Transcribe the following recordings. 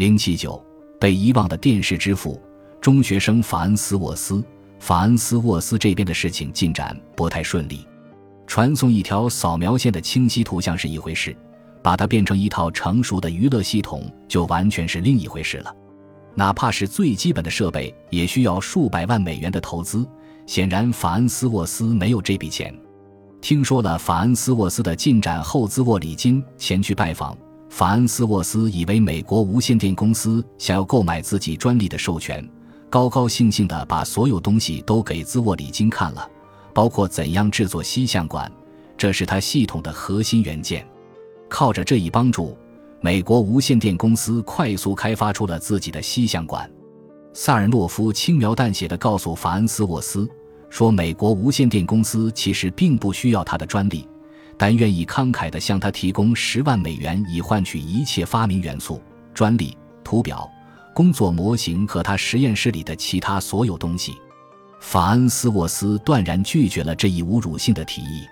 零七九，被遗忘的电视之父，中学生法恩斯沃斯。法恩斯沃斯这边的事情进展不太顺利。传送一条扫描线的清晰图像是一回事，把它变成一套成熟的娱乐系统就完全是另一回事了。哪怕是最基本的设备，也需要数百万美元的投资。显然，法恩斯沃斯没有这笔钱。听说了法恩斯沃斯的进展后，兹沃里金前去拜访。法恩斯沃斯以为美国无线电公司想要购买自己专利的授权，高高兴兴地把所有东西都给兹沃里金看了，包括怎样制作吸像管，这是他系统的核心元件。靠着这一帮助，美国无线电公司快速开发出了自己的吸像管。萨尔诺夫轻描淡写地告诉法恩斯沃斯。说美国无线电公司其实并不需要他的专利，但愿意慷慨地向他提供十万美元，以换取一切发明元素、专利、图表、工作模型和他实验室里的其他所有东西。法恩斯沃斯断然拒绝了这一侮辱性的提议，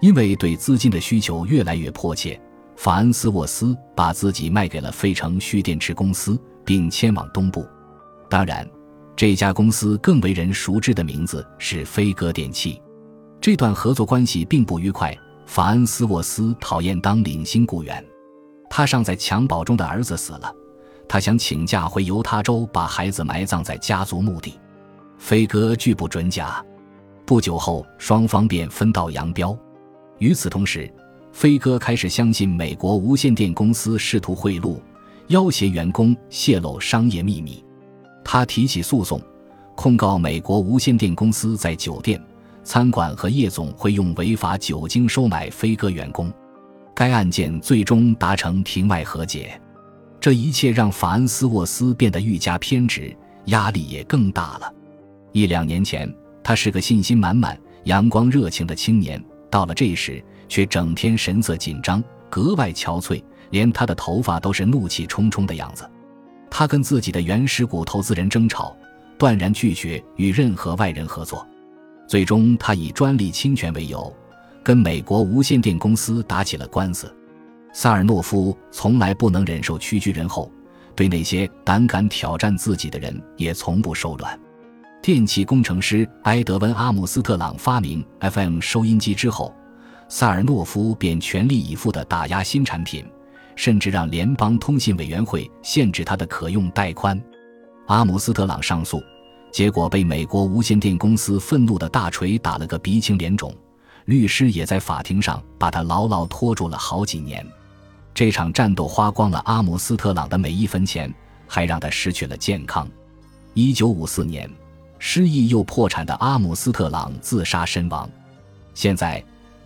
因为对资金的需求越来越迫切。法恩斯沃斯把自己卖给了费城蓄电池公司，并迁往东部。当然。这家公司更为人熟知的名字是飞鸽电器。这段合作关系并不愉快。法恩斯沃斯讨厌当领薪雇员。他尚在襁褓中的儿子死了，他想请假回犹他州把孩子埋葬在家族墓地。飞哥拒不准假。不久后，双方便分道扬镳。与此同时，飞哥开始相信美国无线电公司试图贿赂、要挟员工泄露商业秘密。他提起诉讼，控告美国无线电公司在酒店、餐馆和夜总会用违法酒精收买飞鸽员工。该案件最终达成庭外和解。这一切让法恩斯沃斯变得愈加偏执，压力也更大了。一两年前，他是个信心满满、阳光热情的青年，到了这时，却整天神色紧张，格外憔悴，连他的头发都是怒气冲冲的样子。他跟自己的原始股投资人争吵，断然拒绝与任何外人合作。最终，他以专利侵权为由，跟美国无线电公司打起了官司。萨尔诺夫从来不能忍受屈居人后，对那些胆敢挑战自己的人也从不手软。电气工程师埃德温·阿姆斯特朗发明 FM 收音机之后，萨尔诺夫便全力以赴地打压新产品。甚至让联邦通信委员会限制他的可用带宽。阿姆斯特朗上诉，结果被美国无线电公司愤怒的大锤打了个鼻青脸肿，律师也在法庭上把他牢牢拖住了好几年。这场战斗花光了阿姆斯特朗的每一分钱，还让他失去了健康。一九五四年，失忆又破产的阿姆斯特朗自杀身亡。现在。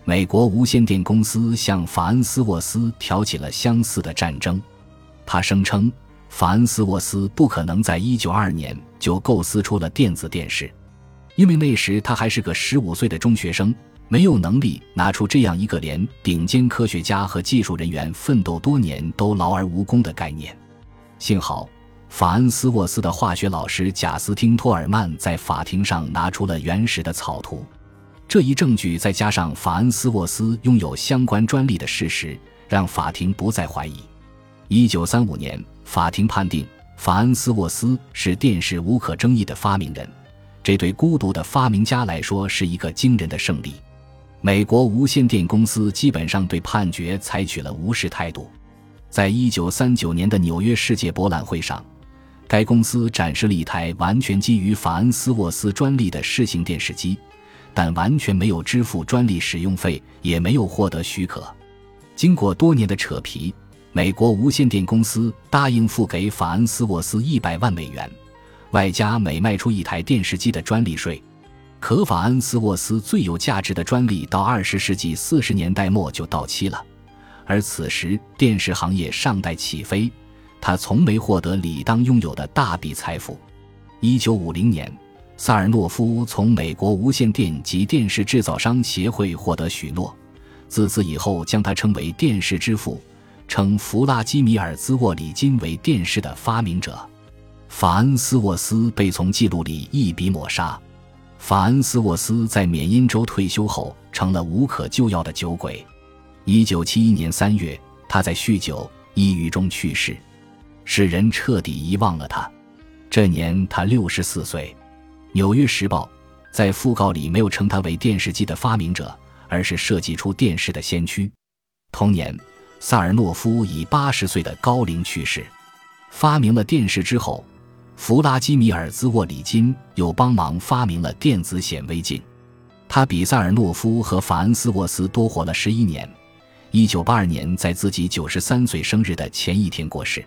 美国无线电公司向法恩斯沃斯挑起了相似的战争。他声称，法恩斯沃斯不可能在一九二二年就构思出了电子电视，因为那时他还是个十五岁的中学生，没有能力拿出这样一个连顶尖科学家和技术人员奋斗多年都劳而无功的概念。幸好，法恩斯沃斯的化学老师贾斯汀·托尔曼在法庭上拿出了原始的草图。这一证据再加上法恩斯沃斯拥有相关专利的事实，让法庭不再怀疑。一九三五年，法庭判定法恩斯沃斯是电视无可争议的发明人，这对孤独的发明家来说是一个惊人的胜利。美国无线电公司基本上对判决采取了无视态度。在一九三九年的纽约世界博览会上，该公司展示了一台完全基于法恩斯沃斯专利的试行电视机。但完全没有支付专利使用费，也没有获得许可。经过多年的扯皮，美国无线电公司答应付给法恩斯沃斯一百万美元，外加每卖出一台电视机的专利税。可法恩斯沃斯最有价值的专利到二十世纪四十年代末就到期了，而此时电视行业尚待起飞，他从没获得理当拥有的大笔财富。一九五零年。萨尔诺夫从美国无线电及电视制造商协会获得许诺，自此以后将他称为“电视之父”，称弗拉基米尔·兹沃里金为电视的发明者。法恩斯沃斯被从记录里一笔抹杀。法恩斯沃斯在缅因州退休后成了无可救药的酒鬼。一九七一年三月，他在酗酒、抑郁中去世。使人彻底遗忘了他。这年他六十四岁，《纽约时报》在讣告里没有称他为电视机的发明者，而是设计出电视的先驱。同年，萨尔诺夫以八十岁的高龄去世。发明了电视之后，弗拉基米尔·兹沃里金又帮忙发明了电子显微镜。他比萨尔诺夫和法恩斯沃斯多活了十一年。一九八二年，在自己九十三岁生日的前一天过世。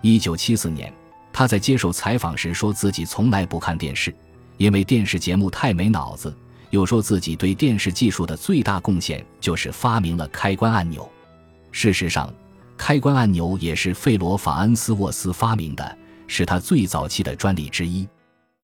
一九七四年。他在接受采访时说自己从来不看电视，因为电视节目太没脑子。又说自己对电视技术的最大贡献就是发明了开关按钮。事实上，开关按钮也是费罗·法恩斯沃斯发明的，是他最早期的专利之一。